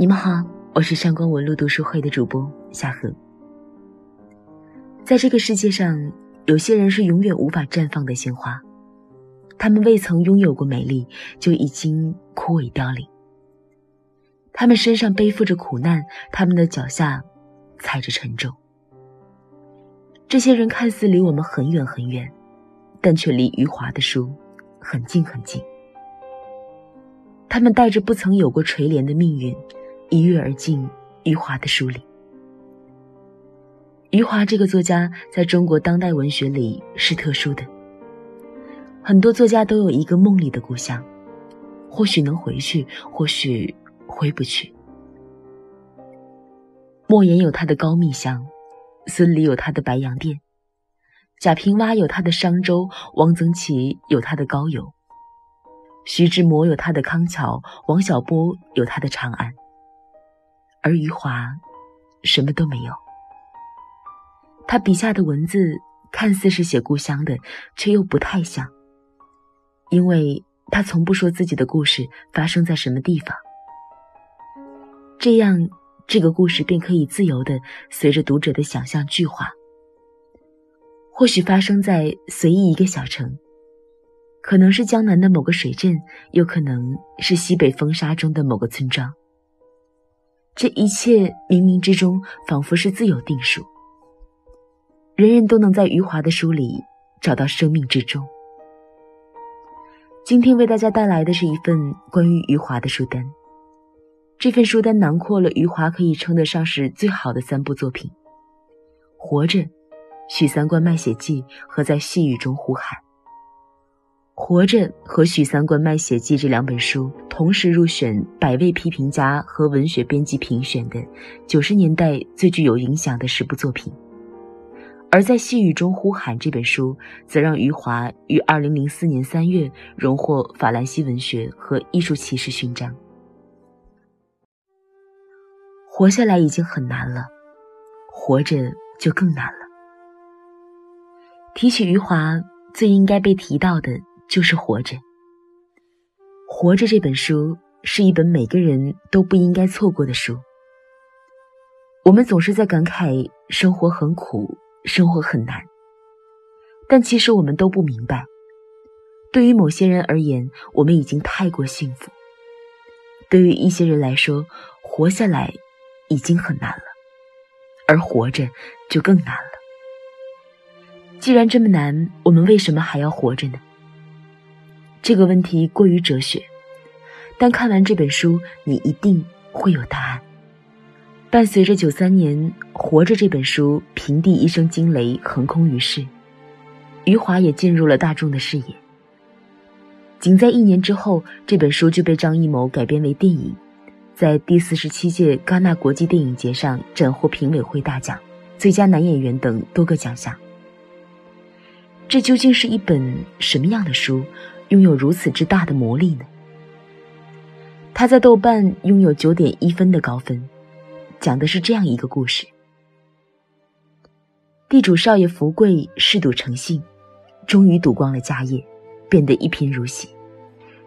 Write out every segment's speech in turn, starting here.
你们好，我是上官文路读书会的主播夏荷。在这个世界上，有些人是永远无法绽放的鲜花，他们未曾拥有过美丽，就已经枯萎凋零。他们身上背负着苦难，他们的脚下踩着沉重。这些人看似离我们很远很远，但却离余华的书很近很近。他们带着不曾有过垂怜的命运。一跃而进余华的书里。余华这个作家在中国当代文学里是特殊的。很多作家都有一个梦里的故乡，或许能回去，或许回不去。莫言有他的高密乡，孙犁有他的白洋淀，贾平凹有他的商周，汪曾祺有他的高邮，徐志摩有他的康桥，王小波有他的长安。而余华，什么都没有。他笔下的文字看似是写故乡的，却又不太像，因为他从不说自己的故事发生在什么地方。这样，这个故事便可以自由的随着读者的想象具化。或许发生在随意一个小城，可能是江南的某个水镇，又可能是西北风沙中的某个村庄。这一切冥冥之中，仿佛是自有定数。人人都能在余华的书里找到生命之中。今天为大家带来的是一份关于余华的书单。这份书单囊括了余华可以称得上是最好的三部作品：《活着》《许三观卖血记》和《在细雨中呼喊》。《活着》和《许三观卖血记》这两本书同时入选百位批评家和文学编辑评选的九十年代最具有影响的十部作品，而在细雨中呼喊这本书，则让余华于二零零四年三月荣获法兰西文学和艺术骑士勋章。活下来已经很难了，活着就更难了。提起余华，最应该被提到的。就是活着。活着这本书是一本每个人都不应该错过的书。我们总是在感慨生活很苦，生活很难，但其实我们都不明白，对于某些人而言，我们已经太过幸福；对于一些人来说，活下来已经很难了，而活着就更难了。既然这么难，我们为什么还要活着呢？这个问题过于哲学，但看完这本书，你一定会有答案。伴随着九三年《活着》这本书平地一声惊雷横空于世，余华也进入了大众的视野。仅在一年之后，这本书就被张艺谋改编为电影，在第四十七届戛纳国际电影节上斩获评委会大奖、最佳男演员等多个奖项。这究竟是一本什么样的书？拥有如此之大的魔力呢？他在豆瓣拥有九点一分的高分，讲的是这样一个故事：地主少爷福贵嗜赌成性，终于赌光了家业，变得一贫如洗。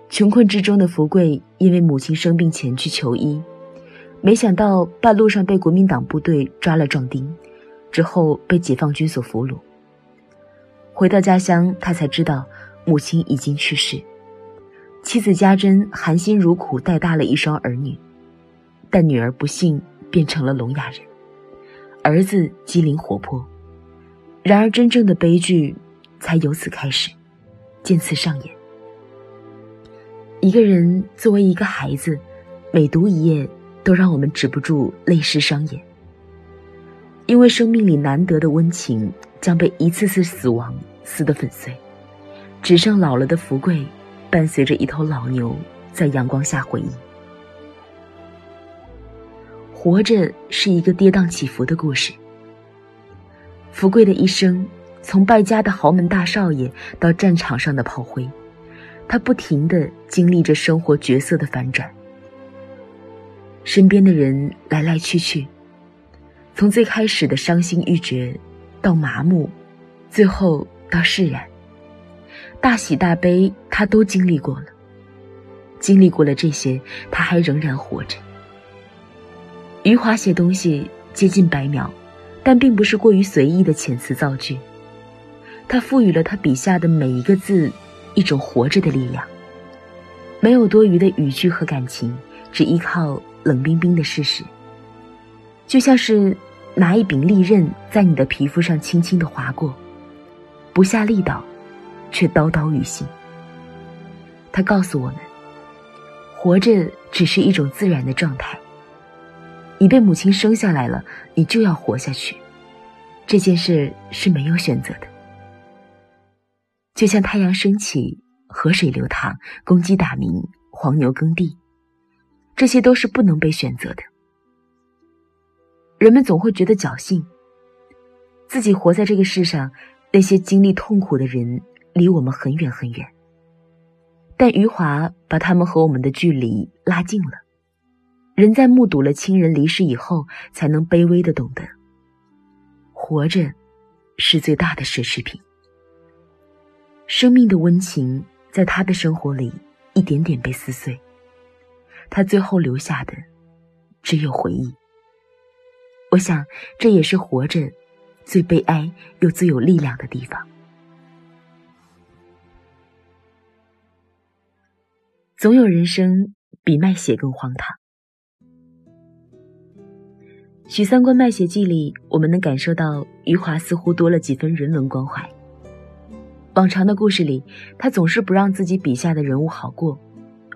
穷困之中的福贵，因为母亲生病前去求医，没想到半路上被国民党部队抓了壮丁，之后被解放军所俘虏。回到家乡，他才知道。母亲已经去世，妻子家珍含辛茹苦带大了一双儿女，但女儿不幸变成了聋哑人，儿子机灵活泼。然而，真正的悲剧才由此开始，渐次上演。一个人作为一个孩子，每读一页，都让我们止不住泪湿双眼，因为生命里难得的温情将被一次次死亡撕得粉碎。只剩老了的福贵，伴随着一头老牛在阳光下回忆。活着是一个跌宕起伏的故事。福贵的一生，从败家的豪门大少爷到战场上的炮灰，他不停的经历着生活角色的反转。身边的人来来去去，从最开始的伤心欲绝，到麻木，最后到释然。大喜大悲，他都经历过了。经历过了这些，他还仍然活着。余华写东西接近白描，但并不是过于随意的遣词造句。他赋予了他笔下的每一个字一种活着的力量，没有多余的语句和感情，只依靠冷冰冰的事实，就像是拿一柄利刃在你的皮肤上轻轻的划过，不下力道，却刀刀于心。他告诉我们，活着只是一种自然的状态。你被母亲生下来了，你就要活下去。这件事是没有选择的，就像太阳升起、河水流淌、公鸡打鸣、黄牛耕地，这些都是不能被选择的。人们总会觉得侥幸，自己活在这个世上，那些经历痛苦的人离我们很远很远，但余华把他们和我们的距离拉近了。人在目睹了亲人离世以后，才能卑微的懂得，活着是最大的奢侈品。生命的温情在他的生活里一点点被撕碎，他最后留下的只有回忆。我想，这也是活着最悲哀又最有力量的地方。总有人生比卖血更荒唐。《许三观卖血记》里，我们能感受到余华似乎多了几分人文关怀。往常的故事里，他总是不让自己笔下的人物好过，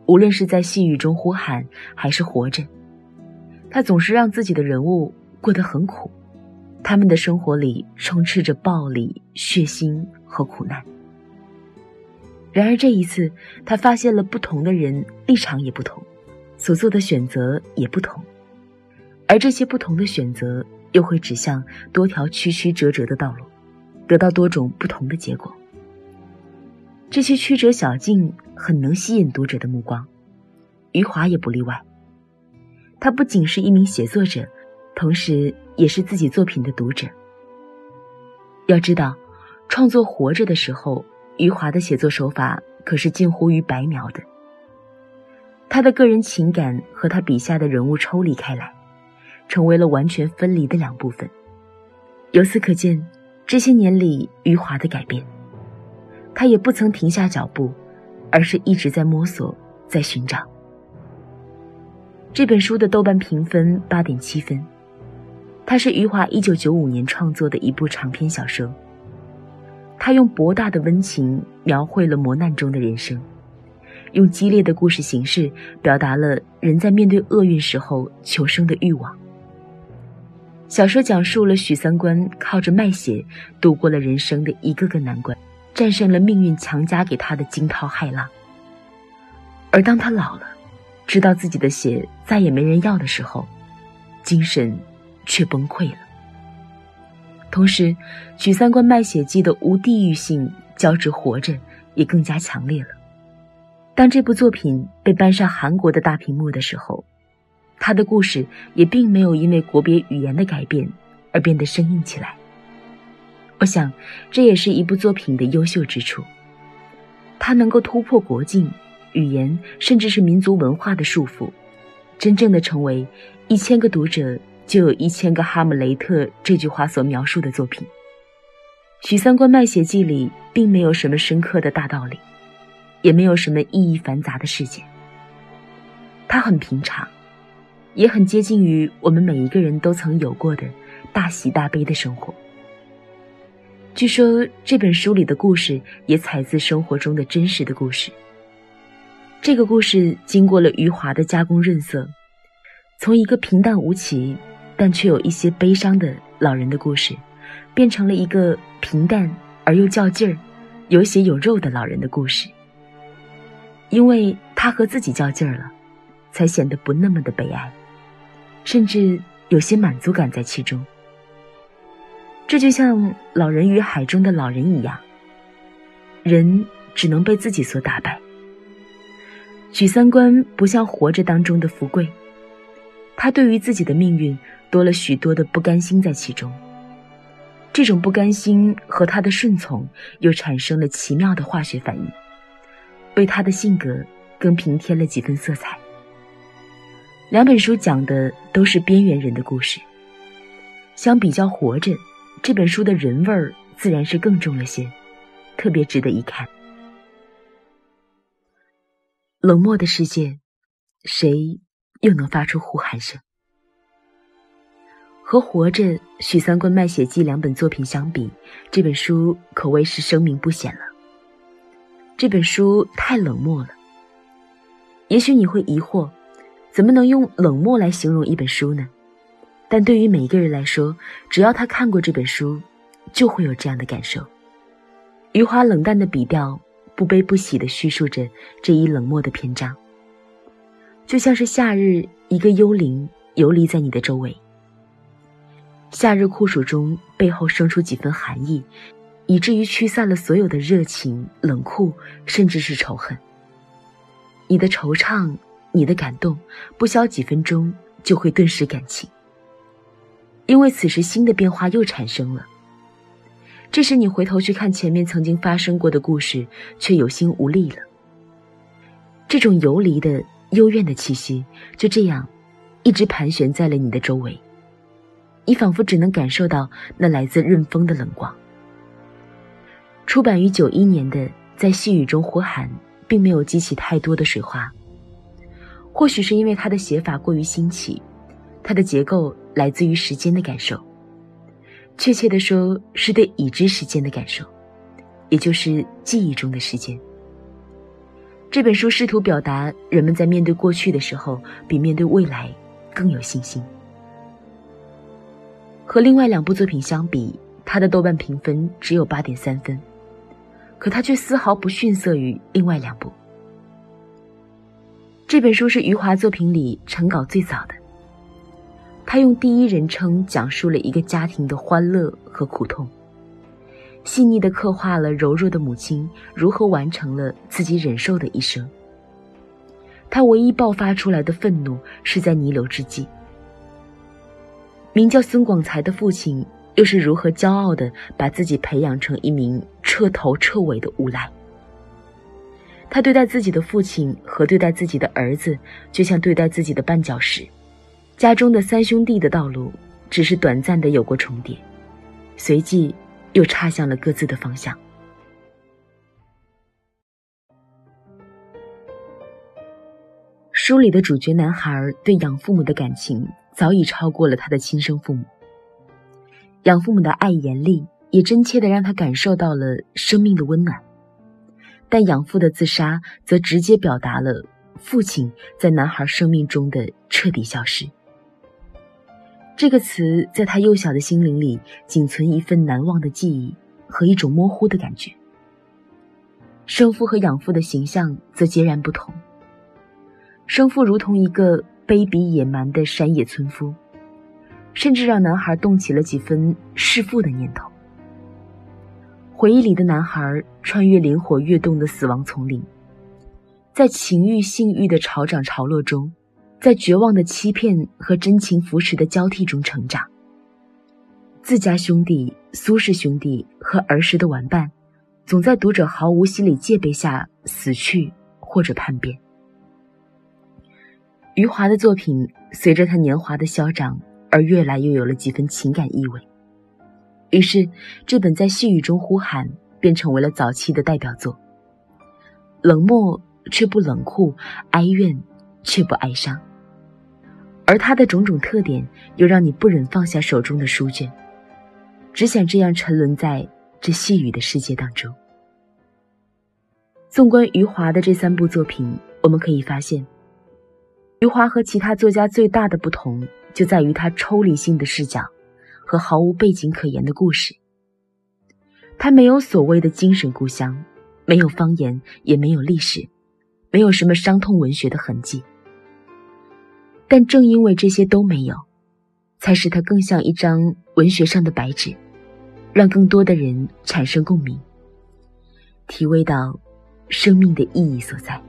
无论是在细雨中呼喊，还是活着，他总是让自己的人物过得很苦，他们的生活里充斥着暴力、血腥和苦难。然而这一次，他发现了不同的人立场也不同，所做的选择也不同。而这些不同的选择，又会指向多条曲曲折折的道路，得到多种不同的结果。这些曲折小径很能吸引读者的目光，余华也不例外。他不仅是一名写作者，同时也是自己作品的读者。要知道，创作《活着》的时候，余华的写作手法可是近乎于白描的。他的个人情感和他笔下的人物抽离开来。成为了完全分离的两部分。由此可见，这些年里余华的改变，他也不曾停下脚步，而是一直在摸索，在寻找。这本书的豆瓣评分八点七分，它是余华一九九五年创作的一部长篇小说。他用博大的温情描绘了磨难中的人生，用激烈的故事形式表达了人在面对厄运时候求生的欲望。小说讲述了许三观靠着卖血度过了人生的一个个难关，战胜了命运强加给他的惊涛骇浪。而当他老了，知道自己的血再也没人要的时候，精神却崩溃了。同时，《许三观卖血记》的无地域性交织活着也更加强烈了。当这部作品被搬上韩国的大屏幕的时候。他的故事也并没有因为国别语言的改变而变得生硬起来。我想，这也是一部作品的优秀之处。它能够突破国境、语言，甚至是民族文化的束缚，真正的成为“一千个读者就有一千个哈姆雷特”这句话所描述的作品。《许三观卖血记》里并没有什么深刻的大道理，也没有什么意义繁杂的事件。它很平常。也很接近于我们每一个人都曾有过的大喜大悲的生活。据说这本书里的故事也采自生活中的真实的故事。这个故事经过了余华的加工润色，从一个平淡无奇但却有一些悲伤的老人的故事，变成了一个平淡而又较劲儿、有血有肉的老人的故事。因为他和自己较劲儿了，才显得不那么的悲哀。甚至有些满足感在其中。这就像《老人与海》中的老人一样，人只能被自己所打败。许三观不像活着当中的福贵，他对于自己的命运多了许多的不甘心在其中。这种不甘心和他的顺从又产生了奇妙的化学反应，为他的性格更平添了几分色彩。两本书讲的都是边缘人的故事。相比较《活着》，这本书的人味儿自然是更重了些，特别值得一看。冷漠的世界，谁又能发出呼喊声？和《活着》《许三观卖血记》两本作品相比，这本书可谓是声名不显了。这本书太冷漠了。也许你会疑惑，怎么能用冷漠来形容一本书呢？但对于每一个人来说，只要他看过这本书，就会有这样的感受。余华冷淡的笔调，不悲不喜的叙述着这一冷漠的篇章，就像是夏日一个幽灵游离在你的周围。夏日酷暑中，背后生出几分寒意，以至于驱散了所有的热情、冷酷，甚至是仇恨。你的惆怅，你的感动，不消几分钟就会顿时感情。因为此时新的变化又产生了。这时你回头去看前面曾经发生过的故事，却有心无力了。这种游离的幽怨的气息，就这样，一直盘旋在了你的周围。你仿佛只能感受到那来自润风的冷光。出版于九一年的《在细雨中呼喊》，并没有激起太多的水花。或许是因为它的写法过于新奇，它的结构来自于时间的感受，确切的说是对已知时间的感受，也就是记忆中的时间。这本书试图表达人们在面对过去的时候，比面对未来更有信心。和另外两部作品相比，他的豆瓣评分只有八点三分，可他却丝毫不逊色于另外两部。这本书是余华作品里成稿最早的，他用第一人称讲述了一个家庭的欢乐和苦痛，细腻地刻画了柔弱的母亲如何完成了自己忍受的一生。他唯一爆发出来的愤怒是在弥留之际。名叫孙广才的父亲，又是如何骄傲的把自己培养成一名彻头彻尾的无赖？他对待自己的父亲和对待自己的儿子，就像对待自己的绊脚石。家中的三兄弟的道路，只是短暂的有过重叠，随即又岔向了各自的方向。书里的主角男孩对养父母的感情。早已超过了他的亲生父母。养父母的爱严厉，也真切的让他感受到了生命的温暖。但养父的自杀，则直接表达了父亲在男孩生命中的彻底消失。这个词在他幼小的心灵里，仅存一份难忘的记忆和一种模糊的感觉。生父和养父的形象则截然不同。生父如同一个。卑鄙野蛮的山野村夫，甚至让男孩动起了几分弑父的念头。回忆里的男孩穿越灵火跃动的死亡丛林，在情欲性欲的潮涨潮落中，在绝望的欺骗和真情扶持的交替中成长。自家兄弟苏氏兄弟和儿时的玩伴，总在读者毫无心理戒备下死去或者叛变。余华的作品随着他年华的消长而越来越有了几分情感意味，于是这本在细雨中呼喊便成为了早期的代表作。冷漠却不冷酷，哀怨却不哀伤，而他的种种特点又让你不忍放下手中的书卷，只想这样沉沦在这细雨的世界当中。纵观余华的这三部作品，我们可以发现。余华和其他作家最大的不同，就在于他抽离性的视角和毫无背景可言的故事。他没有所谓的精神故乡，没有方言，也没有历史，没有什么伤痛文学的痕迹。但正因为这些都没有，才使他更像一张文学上的白纸，让更多的人产生共鸣，体味到生命的意义所在。